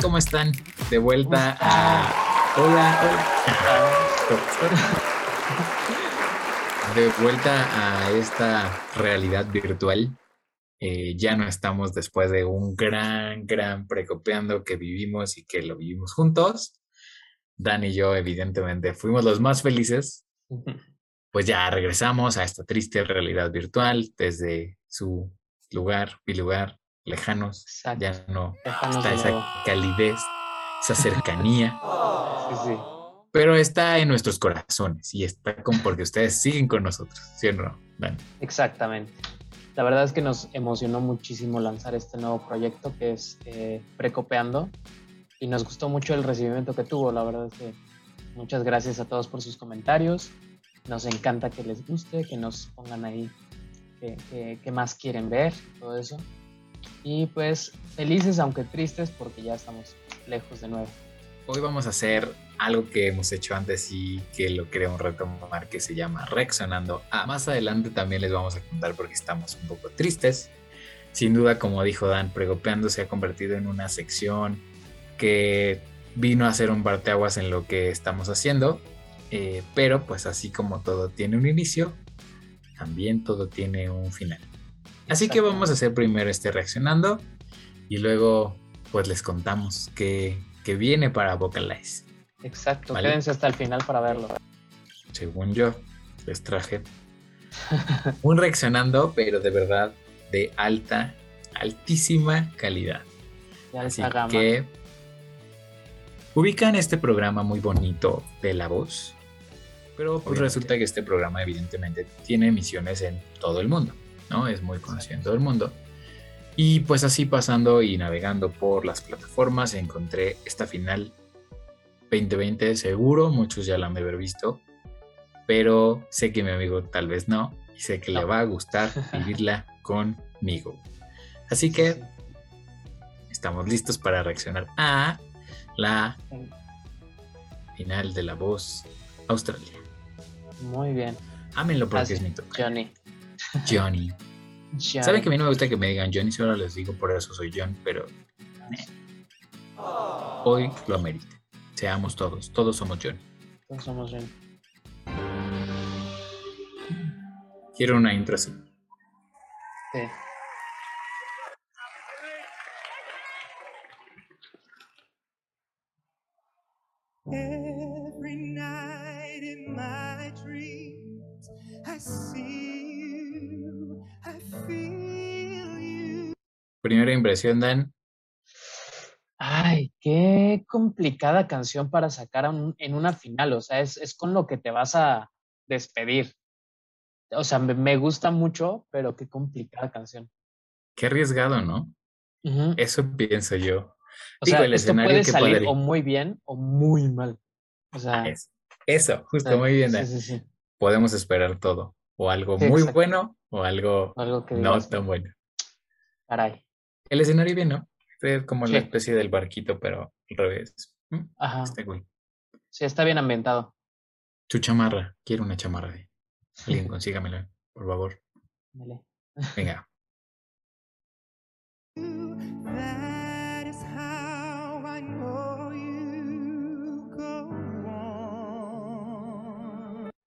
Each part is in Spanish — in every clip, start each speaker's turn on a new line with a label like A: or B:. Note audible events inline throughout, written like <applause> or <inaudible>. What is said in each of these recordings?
A: ¿cómo están? De vuelta a. Hola, hola. De vuelta a esta realidad virtual. Eh, ya no estamos después de un gran, gran precopiando que vivimos y que lo vivimos juntos. Dan y yo, evidentemente, fuimos los más felices. Pues ya regresamos a esta triste realidad virtual desde su lugar, mi lugar, lejanos. Ya no está esa calidez, esa cercanía.
B: Sí, sí.
A: Pero está en nuestros corazones y está con porque ustedes siguen con nosotros, ¿sí o no, Dan?
B: Exactamente. La verdad es que nos emocionó muchísimo lanzar este nuevo proyecto que es eh, Precopeando y nos gustó mucho el recibimiento que tuvo. La verdad es que muchas gracias a todos por sus comentarios. Nos encanta que les guste, que nos pongan ahí qué más quieren ver, todo eso. Y pues felices aunque tristes porque ya estamos lejos de nuevo.
A: Hoy vamos a hacer algo que hemos hecho antes y que lo queremos retomar que se llama Reaccionando. Ah, más adelante también les vamos a contar porque estamos un poco tristes. Sin duda, como dijo Dan, Pregopeando se ha convertido en una sección que vino a hacer un parteaguas en lo que estamos haciendo. Eh, pero pues así como todo tiene un inicio, también todo tiene un final. Así que vamos a hacer primero este reaccionando y luego pues les contamos qué, que viene para Vocalize.
B: Exacto, quédense hasta el final para verlo.
A: Según yo, les traje <laughs> un reaccionando, pero de verdad de alta, altísima calidad. Así que ubican este programa muy bonito de la voz, pero pues resulta que este programa evidentemente tiene emisiones en todo el mundo, ¿no? Es muy conocido en todo el mundo. Y pues así pasando y navegando por las plataformas encontré esta final 2020 seguro, muchos ya la han de haber visto, pero sé que mi amigo tal vez no y sé que le va a gustar <laughs> vivirla conmigo. Así que estamos listos para reaccionar a la final de la voz Australia.
B: Muy bien.
A: Ámenlo porque es mi toque.
B: Johnny.
A: Johnny. Saben que a mí no me gusta que me digan Johnny, solo les digo por eso soy John, pero hoy lo amerita. Seamos todos, todos somos Johnny.
B: Todos somos Johnny.
A: Quiero una intro así.
B: Sí.
C: Every
A: Primera impresión, Dan.
B: Ay, qué complicada canción para sacar en una final. O sea, es, es, con lo que te vas a despedir. O sea, me, gusta mucho, pero qué complicada canción.
A: Qué arriesgado, ¿no? Eso pienso yo.
B: O sea, esto puede salir o muy bien o muy mal. O sea,
A: eso, justo, muy bien. Sí, sí, sí. Podemos esperar todo. O algo muy bueno o algo, no tan bueno.
B: Caray.
A: El escenario bien, ¿no? Es como la especie del barquito, pero al revés.
B: ¿Mm? Ajá. Está Sí, está bien ambientado.
A: Su chamarra. Quiero una chamarra de. <laughs> Alguien consígamela, por favor.
B: Dale.
A: Venga. <laughs>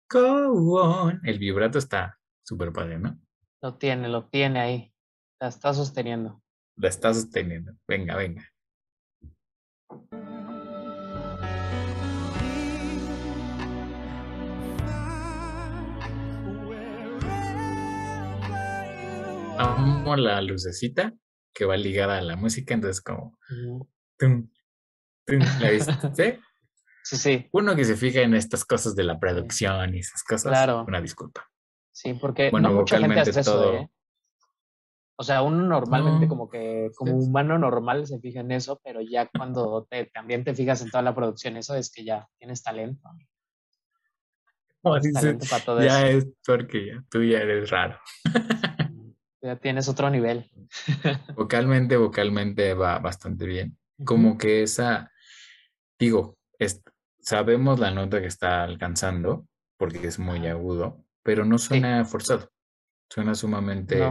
A: Go on. El vibrato está súper padre, ¿no?
B: Lo tiene, lo tiene ahí. La está sosteniendo.
A: La está sosteniendo. Venga, venga. Amo la lucecita que va ligada a la música, entonces como... ¿La viste? <laughs>
B: Sí, sí.
A: Uno que se fija en estas cosas de la producción y esas cosas, claro. una disculpa.
B: Sí, porque no mucha gente hace eso, ¿eh? O sea, uno normalmente como que, como humano normal se fija en eso, pero ya cuando te, también te fijas en toda la producción, eso es que ya tienes talento.
A: Tienes talento para todo ya es porque ya, tú ya eres raro.
B: ya tienes otro nivel. <laughs>
A: vocalmente, vocalmente va bastante bien. Como que esa, digo, es, sabemos la nota que está alcanzando, porque es muy agudo, pero no suena forzado. Suena sumamente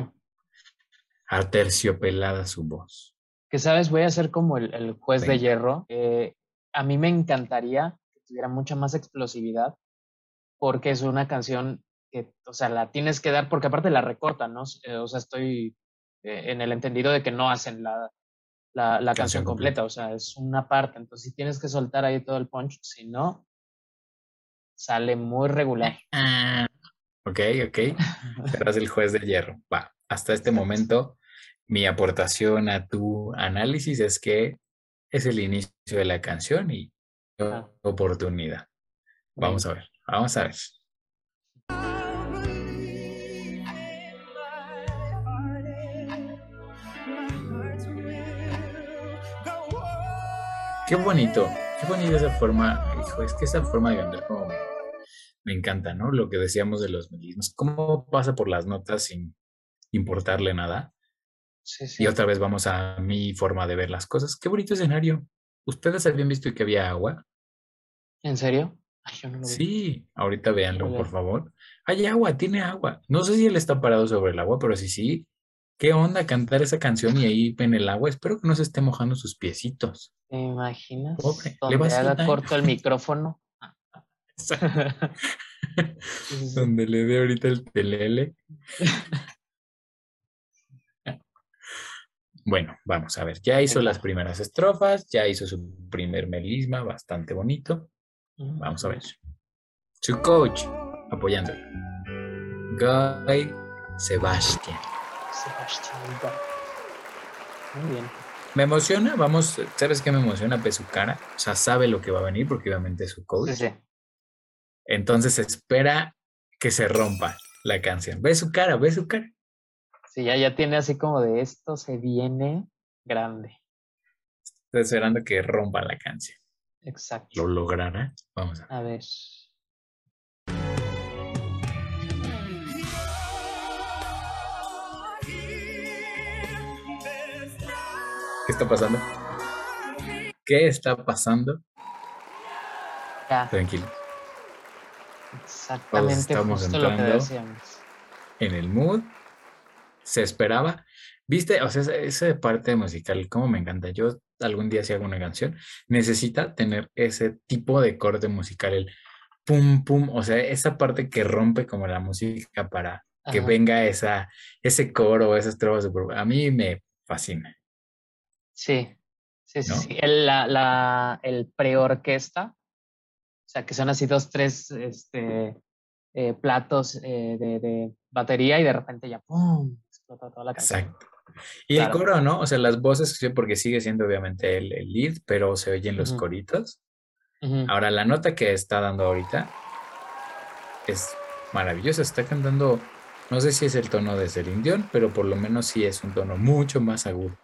A: aterciopelada su voz.
B: Que sabes, voy a ser como el, el juez de hierro. Eh, a mí me encantaría que tuviera mucha más explosividad porque es una canción que, o sea, la tienes que dar porque aparte la recortan, ¿no? Eh, o sea, estoy eh, en el entendido de que no hacen la, la, la canción
A: Canción completa.
B: completa, o sea, es una parte. Entonces, si tienes que soltar ahí todo el punch, si no, sale muy regular.
A: Ah, ok, ok. Serás el juez de hierro. Va, hasta este momento, mi aportación a tu análisis es que es el inicio de la canción y
B: Ah.
A: oportunidad. Vamos a ver, vamos a ver. Qué bonito, qué bonita esa forma, hijo, es que esa forma de cantar como me, me encanta, ¿no? Lo que decíamos de los melismos, cómo pasa por las notas sin importarle nada.
B: Sí, sí.
A: Y otra vez vamos a mi forma de ver las cosas. Qué bonito escenario. ¿Ustedes habían visto que había agua?
B: ¿En serio? Ay, yo no lo vi.
A: Sí, ahorita véanlo, por favor. Hay agua, tiene agua. No sé si él está parado sobre el agua, pero sí, sí. ¿Qué onda cantar esa canción y ahí en el agua? Espero que no se esté mojando sus piecitos.
B: ¿Te imaginas?
A: Pobre, le
B: Donde
A: va a hacer
B: haga corto el micrófono. <laughs> <laughs>
A: Donde le dé ahorita el telele. <laughs> Bueno, vamos a ver. Ya hizo las primeras estrofas, ya hizo su primer melisma, bastante bonito. Vamos a ver. Su coach, apoyándolo. Guy Sebastian.
B: Sebastián Bach. Muy bien.
A: Me emociona, vamos, ¿sabes qué me emociona? Ve su cara. O sea, sabe lo que va a venir porque obviamente es su coach.
B: Sí, sí.
A: Entonces espera que se rompa la canción. Ve su cara, ve su cara.
B: Sí, ya, ya tiene así como de esto se viene grande.
A: Estoy esperando que rompa la canción.
B: Exacto.
A: ¿Lo logrará? Vamos a ver.
B: A ver.
A: ¿Qué está pasando? ¿Qué está pasando?
B: Ya,
A: Tranquilo.
B: exactamente
A: estamos
B: justo lo que
A: entrando.
B: decíamos.
A: En el mood. Se esperaba. ¿Viste? O sea, esa, parte musical, como me encanta. Yo algún día si hago una canción, necesita tener ese tipo de corte musical, el pum, pum. O sea, esa parte que rompe como la música para que
B: Ajá.
A: venga esa, ese coro, esas super- A mí me fascina.
B: Sí, sí, sí,
A: ¿No?
B: sí. El, la, la, el preorquesta, o sea, que son así dos, tres este, eh, platos eh, de, de batería y de repente ya ¡pum! Explota toda la canción.
A: Exacto. Y el coro, ¿no? O sea, las voces, porque sigue siendo obviamente el, el lead, pero se oyen los coritos. Ahora, la nota que está dando ahorita es maravillosa. Está cantando, no sé si es el tono de Celine Dion, pero por lo menos sí es un tono mucho más agudo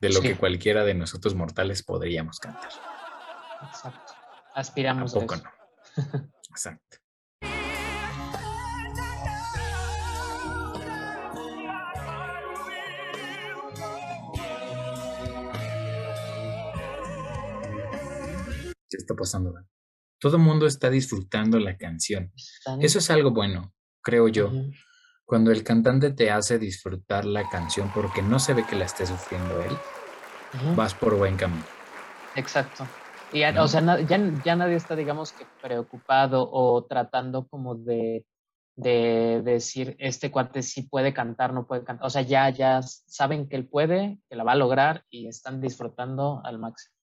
A: de lo
B: Sí.
A: que cualquiera de nosotros mortales podríamos cantar.
B: Exacto.
A: ¿A
B: Aspiramos a
A: poco
B: eso.
A: no? <laughs> Exacto. ¿Qué está pasando? Todo el mundo está disfrutando la canción. Eso es algo bueno, creo yo. Cuando el cantante te hace disfrutar la canción porque no se ve que la esté sufriendo él, vas por buen camino.
B: Exacto. Y ya,
A: ¿no?
B: o sea, ya, ya nadie está, digamos que preocupado o tratando como de, de decir, este cuate sí puede cantar, no puede cantar. O sea, ya, ya saben que él puede, que la va a lograr y están disfrutando al máximo.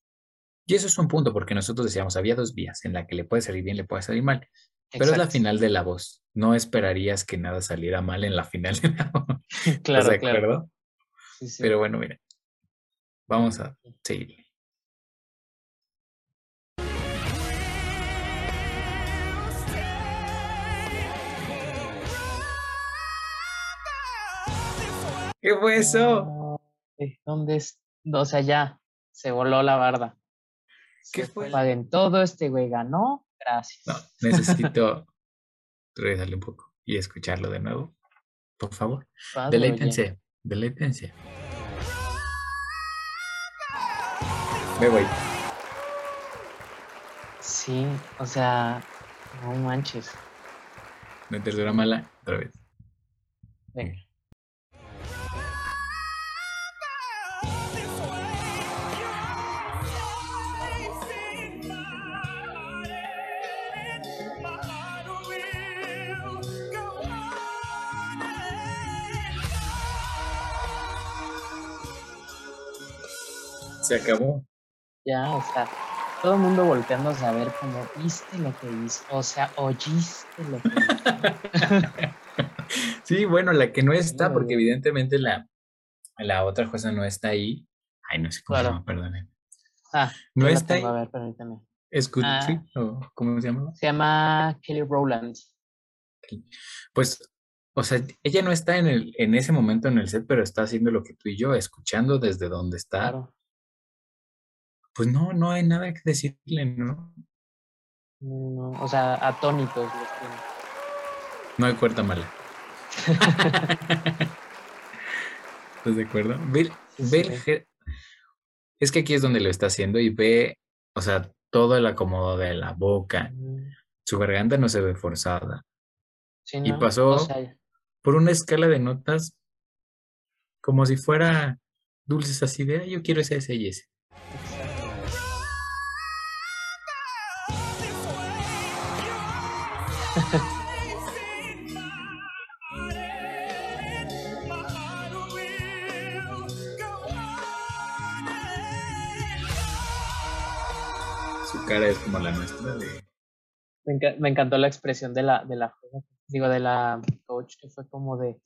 A: Y eso es un punto, porque nosotros decíamos, había dos vías, en la que le puede salir bien, le puede salir mal. Pero es la final de la voz. No esperarías que nada saliera mal en la final de la voz.
B: Claro, <laughs> <laughs>
A: ¿Estás de
B: claro.
A: acuerdo?
B: Sí, sí.
A: Pero bueno, mira. Vamos a seguir. ¿Qué fue eso?
B: ¿Dónde es? O sea, ya se voló la barda.
A: ¿Qué
B: Se
A: fue?
B: Paguen todo, este güey ganó. Gracias.
A: No, necesito regresarle un poco y escucharlo de nuevo. Por favor.
B: Padre, oye.
A: Deleítense. Deleítense. Me voy.
B: Sí, o sea, no manches.
A: No tercera mala. Otra vez.
B: Venga.
A: Se acabó.
B: Ya, o sea, todo el mundo volteándose a ver como, ¿viste lo que hizo? O sea, ¿oíste lo que hizo? <laughs>
A: Sí, bueno, la que no está, porque evidentemente la, la otra jueza no está ahí. Ay, no sé cómo se
B: Claro.
A: llama, perdonen.
B: Ah,
A: No está ahí.
B: a ver, permítame.
A: ¿Es Good
B: Ah.
A: ¿O cómo se llama?
B: Se llama Kelly Rowland.
A: Pues, o sea, ella no está en, el, en ese momento en el set, pero está haciendo lo que tú y yo, escuchando desde donde está.
B: Claro.
A: Pues no, no hay nada que decirle, ¿no?
B: No, o sea, atónitos los tiene.
A: No hay cuerda mala. <laughs> ¿Estás de acuerdo? Ve,
B: Sí,
A: ve
B: sí.
A: Es que aquí es donde lo está haciendo y ve, o sea, todo el acomodo de la boca.
B: Mm,
A: Su garganta no se ve forzada.
B: Sí,
A: Y pasó-
B: O sea,
A: Por una escala de notas, como si fuera dulces así de, "Ay, yo quiero ese, ese y ese. Cara es como la nuestra de...
B: Me, enca- me encantó la expresión de la, de la digo, de la coach, que fue como de,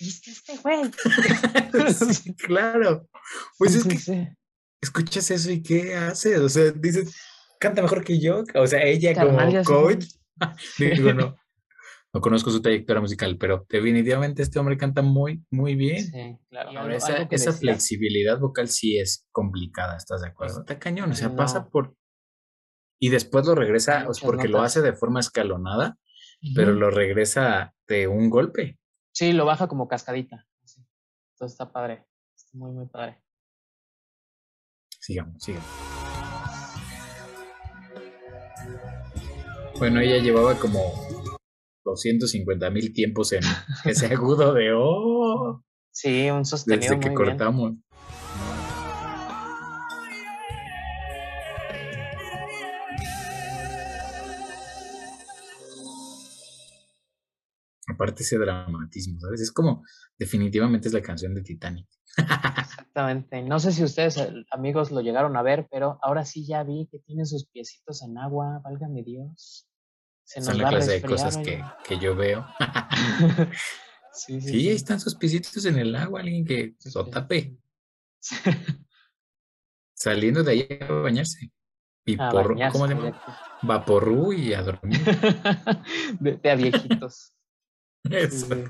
B: ¿viste este güey? <laughs>
A: sí, claro. Pues es que
B: sí.
A: escuchas eso y ¿qué haces? O sea, dices, canta mejor que yo. O sea, ella como coach. <laughs> Digo, no. No conozco su trayectoria musical, pero definitivamente este hombre canta muy, muy bien.
B: Sí, claro. Algo-
A: esa,
B: algo
A: esa flexibilidad vocal sí es complicada, ¿estás de acuerdo? Está cañón, o sea, pasa por... Y después lo regresa, porque lo hace de forma escalonada, pero lo regresa de un golpe.
B: Sí, lo baja como cascadita. así. Entonces está padre. Está muy, muy padre.
A: Sigamos, sigamos. Bueno, ella llevaba como 250 mil tiempos en <laughs> ese agudo de oh,
B: Sí, un sostenido
A: desde que
B: muy bien.
A: Aparte ese dramatismo, ¿sabes? Es como, definitivamente es la canción de Titanic. <laughs>
B: Exactamente. No sé si ustedes, eh, amigos, lo llegaron a ver, pero ahora sí ya vi que tiene sus piecitos en agua. Válgame Dios. Se nos
A: Son la clase de cosas que, que yo veo. <laughs>
B: sí, sí,
A: Sí, ahí están sus piecitos en el agua, alguien que lo tape, saliendo de ahí a bañarse. Y
B: A
A: por,
B: bañarse,
A: ¿cómo se llama? Vaporru y a dormir. <laughs>
B: de, de a viejitos. <laughs> Sí.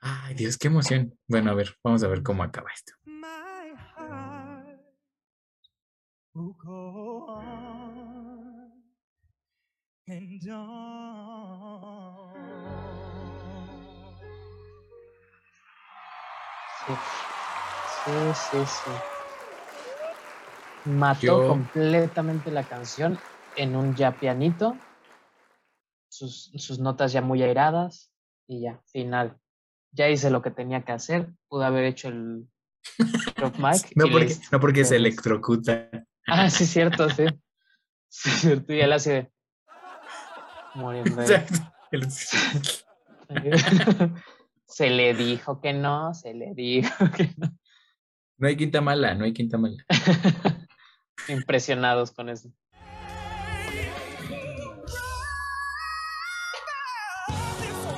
A: Ay, Dios, qué emoción. Bueno, a ver, vamos a ver cómo acaba esto.
C: My heart will go on and on.
B: Sí, sí, sí. sí. Mató
A: Yo-
B: completamente la canción en un ya pianito, sus, sus notas ya muy airadas y ya, final. Ya hice lo que tenía que hacer, pude haber hecho el <laughs> drop mic.
A: No porque,
B: listo.
A: no porque se
B: Pero-
A: electrocuta.
B: Ah, sí, cierto, sí. <laughs> Sí, cierto, y él así de... Muriendo.
A: El- <laughs>
B: se le dijo que no, se le dijo que no.
A: No hay quinta mala, no hay quinta mala.
B: Impresionados con eso.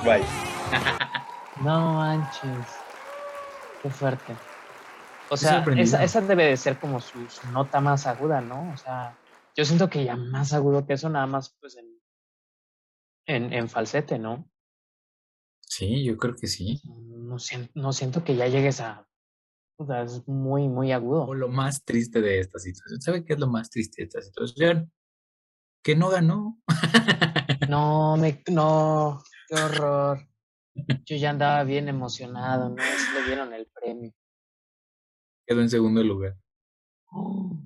A: Bye. <laughs>
B: No manches. Qué fuerte. O sea, esa, esa debe de ser como su, su nota más aguda, ¿no? O sea, yo siento que ya más agudo que eso, nada más pues en, en, en falsete, ¿no?
A: Sí, yo creo que sí.
B: No siento, no siento que ya llegues a. O sea, es muy, muy agudo.
A: O lo más triste de esta situación. ¿Sabe qué es lo más triste de esta situación? Que no ganó.
B: No, me, no, qué horror. Yo ya andaba bien emocionado, ¿no? Sí le dieron el premio.
A: Quedó en segundo lugar.
B: Oh,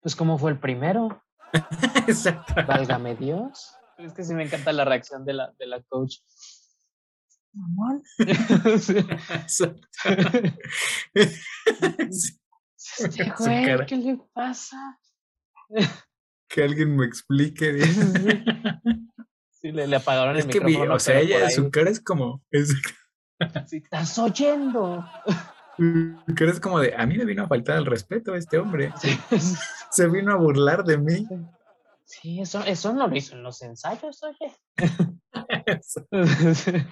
B: Pues, ¿cómo fue el primero? <laughs>
A: Exacto.
B: Válgame Dios. Es que sí me encanta la reacción de la, de la coach. Mamón. <laughs> Este <laughs> güey. ¿qué le pasa?
A: que alguien me explique.
B: Sí, le, le apagaron
A: Es
B: el
A: que, vi-
B: micrófono.
A: o sea, ella, su cara es como. es- <laughs>
B: sí, ¿Estás oyendo?
A: Que eres como de, a mí me vino a faltar el respeto este hombre. <laughs> Se vino a burlar de mí.
B: Sí, eso, eso no lo hizo en los ensayos, oye. <laughs>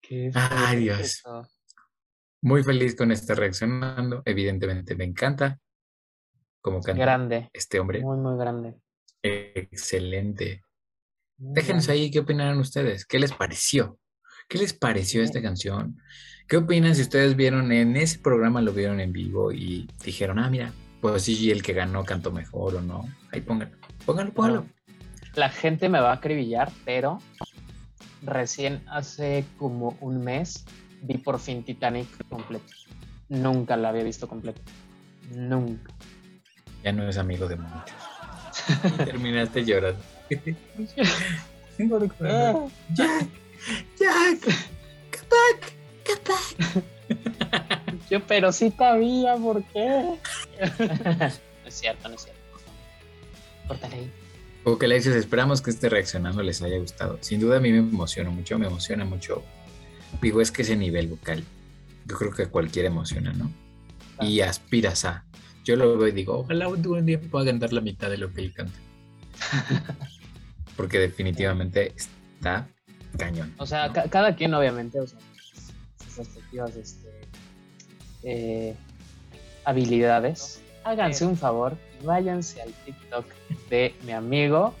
B: Qué
A: Ay, Dios.
B: eso.
A: Muy feliz con este reaccionando. Evidentemente me encanta. Como canta
B: Grande,
A: este hombre.
B: muy, muy grande.
A: Excelente. Déjenos ahí qué opinaron ustedes. ¿Qué les pareció? ¿Qué les pareció esta canción? ¿Qué opinan si ustedes vieron en ese programa, lo vieron en vivo y dijeron, ah, mira, pues sí, el que ganó cantó mejor o no? Ahí pónganlo. Pónganlo, pónganlo.
B: La gente me va a acribillar, pero recién hace como un mes vi por fin Titanic completo. Nunca la había visto completa. Nunca.
A: Ya no es amigo de muchos. <laughs> Y terminaste llorando. <laughs>
B: Ah,
A: Jack, Jack, come back, come back.
B: Yo, pero sí sabía por qué. <laughs> no es cierto, no es cierto. Córtale ahí.
A: Ok, Alexis, esperamos que este reaccionando les haya gustado. Sin duda a mí me emociona mucho, me emociona mucho. Digo, es que ese nivel vocal, yo creo que a cualquiera emociona, ¿no? Y aspiras a. Yo lo veo y digo, ojalá un día pueda cantar la mitad de lo que él canta. <laughs> Porque definitivamente está cañón.
B: O sea,
A: ¿no?
B: ca- cada quien, obviamente, o sea, sus respectivas este, eh, habilidades. Háganse un favor y váyanse al TikTok de mi amigo,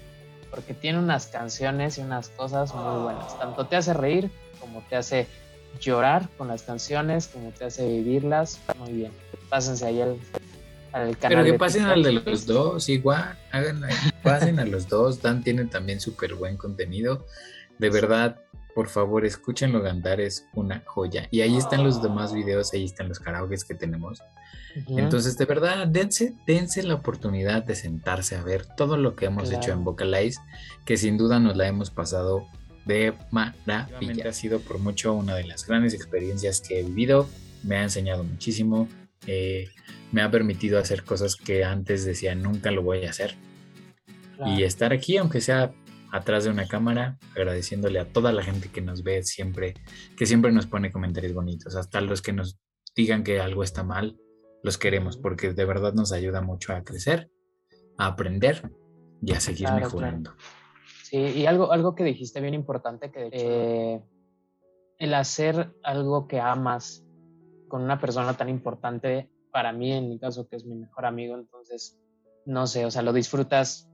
B: porque tiene unas canciones y unas cosas muy buenas. Tanto te hace reír como te hace llorar con las canciones, como te hace vivirlas. Muy bien. Pásense ahí al, al canal.
A: Pero que pasen al de los dos, igual, hagan, pasen a los dos. Dan tiene también súper buen contenido. De verdad, por favor, escúchenlo cantar, es una joya. Y ahí están los demás videos, ahí están los karaokes que tenemos. Entonces, de verdad, dense, dense la oportunidad de sentarse a ver todo lo que hemos
B: Claro.
A: hecho en Vocalize, que sin duda nos la hemos pasado de maravilla. Ha sido por mucho una de las grandes experiencias que he vivido, me ha enseñado muchísimo, eh, me ha permitido hacer cosas que antes decía nunca lo voy a hacer.
B: Claro.
A: Y estar aquí, aunque sea atrás de una cámara, agradeciéndole a toda la gente que nos ve siempre, que siempre nos pone comentarios bonitos, hasta los que nos digan que algo está mal, los queremos, porque de verdad nos ayuda mucho a crecer, a aprender y a seguir
B: Claro, claro.
A: mejorando.
B: Sí, y algo, algo que dijiste bien importante, que de hecho, eh, el hacer algo que amas con una persona tan importante, para mí en mi caso, que es mi mejor amigo, entonces, no sé, o sea, lo disfrutas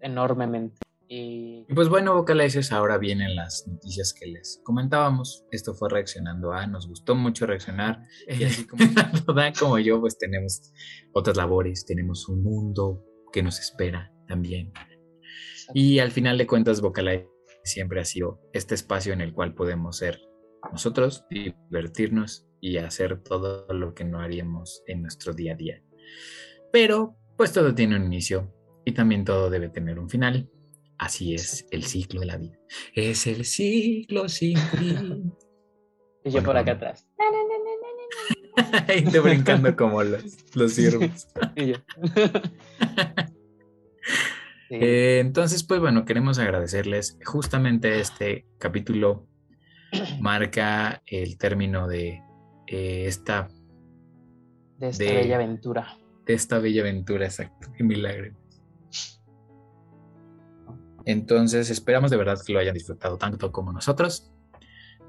B: enormemente. Y
A: pues bueno, Vocalizers, ahora vienen las noticias que les comentábamos. Esto fue reaccionando a, nos gustó mucho reaccionar. Y así como, <laughs> <laughs> ¿verdad? como yo, pues tenemos otras labores, tenemos un mundo que nos espera también. Y al final de cuentas, Vocalize siempre ha sido este espacio en el cual podemos ser nosotros, divertirnos y hacer todo lo que no haríamos en nuestro día a día. Pero, pues todo tiene un inicio y también todo debe tener un final. Así es el ciclo de la vida. Es el ciclo sin fin. <laughs>
B: y yo
A: Bueno,
B: por acá atrás. <laughs>
A: y te brincando como los, los ciervos. <laughs>
B: Y yo. Sí,
A: Eh, entonces, pues bueno, queremos agradecerles. Justamente este capítulo marca el término de eh, esta,
B: de esta
A: de-
B: bella aventura.
A: de esta bella aventura, exacto, qué milagro. Entonces, esperamos de verdad que lo hayan disfrutado tanto como nosotros.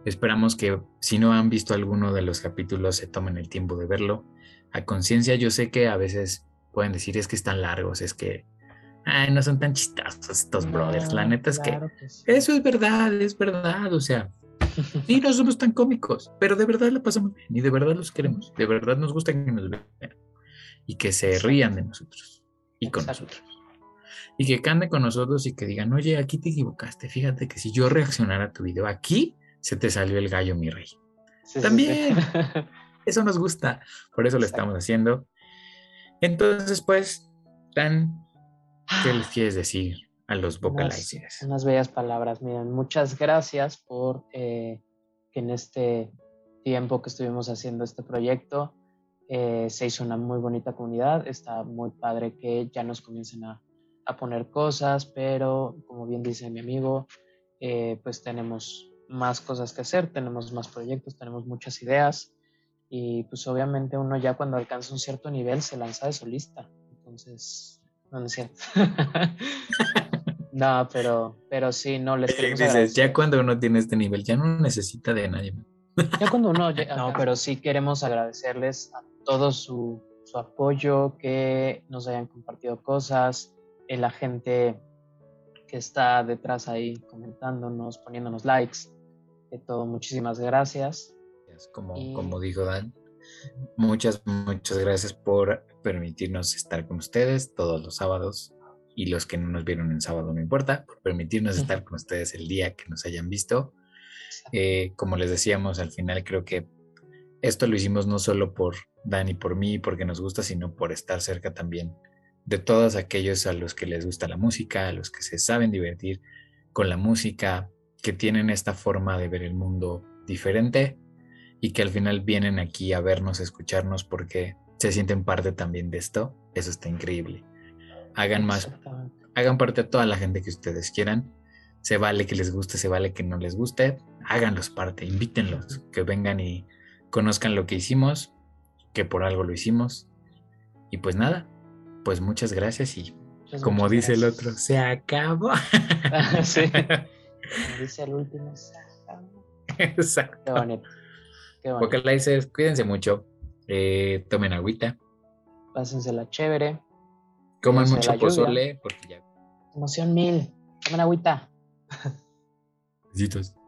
A: Esperamos que si no han visto alguno de los capítulos, se tomen el tiempo de verlo. A conciencia, yo sé que a veces pueden decir es que están largos, es que ay, no son tan chistosos estos brothers. La neta es que
B: sí.
A: eso es verdad, es verdad. O sea, sí, no somos tan cómicos, pero de verdad lo pasamos bien y de verdad los queremos. De verdad nos gusta que nos vean y que se rían de nosotros y con
B: Exacto.
A: nosotros. Y que canten con nosotros y que digan, oye, aquí te equivocaste. Fíjate que si yo reaccionara a tu video, aquí se te salió el gallo, mi rey.
B: Sí, sí, sí.
A: También. <laughs> Eso nos gusta, por eso lo
B: Exacto.
A: estamos haciendo. Entonces, pues, Dan, ¿qué les quieres decir a los
B: Unas,
A: vocalizers?
B: unas bellas palabras. Miren, muchas gracias por eh, que en este tiempo que estuvimos haciendo este proyecto eh, se hizo una muy bonita comunidad. Está muy padre que ya nos comiencen a, a poner cosas, pero como bien dice mi amigo, eh, pues tenemos más cosas que hacer, tenemos más proyectos, tenemos muchas ideas y pues obviamente uno ya cuando alcanza un cierto nivel se lanza de solista. Entonces, no, es cierto. <laughs> no, pero, pero sí, no les queremos
A: Dices, ya cuando uno tiene este nivel ya no necesita de nadie.
B: Ya cuando uno, <laughs> no, pero sí queremos agradecerles a todo su, su apoyo, que nos hayan compartido cosas, la gente que está detrás ahí comentándonos, poniéndonos likes, de todo, muchísimas gracias.
A: Como, como dijo Dan, muchas, muchas gracias por permitirnos estar con ustedes todos los sábados y los que no nos vieron en sábado no importa, por permitirnos estar con ustedes el día que nos hayan visto. Eh, como les decíamos, al final creo que esto lo hicimos no solo por Dan y por mí, porque nos gusta, sino por estar cerca también de todos aquellos a los que les gusta la música, a los que se saben divertir con la música, que tienen esta forma de ver el mundo diferente y que al final vienen aquí a vernos, a escucharnos porque se sienten parte también de esto. Eso está increíble. Hagan más, hagan parte a toda la gente que ustedes quieran. Se vale que les guste, se vale que no les guste. Háganlos parte, invítenlos, que vengan y conozcan lo que hicimos, que por algo lo hicimos. Y pues nada, pues muchas gracias y pues como dice el otro, se acabó. <laughs>
B: sí. <laughs> Como dice el último, se acabó.
A: Exacto. Qué bonito. Qué bonito. cuídense mucho. Eh, tomen agüita.
B: Pásensela chévere.
A: Coman mucho pozole porque ya.
B: Emoción mil. Tomen agüita.
A: Besitos.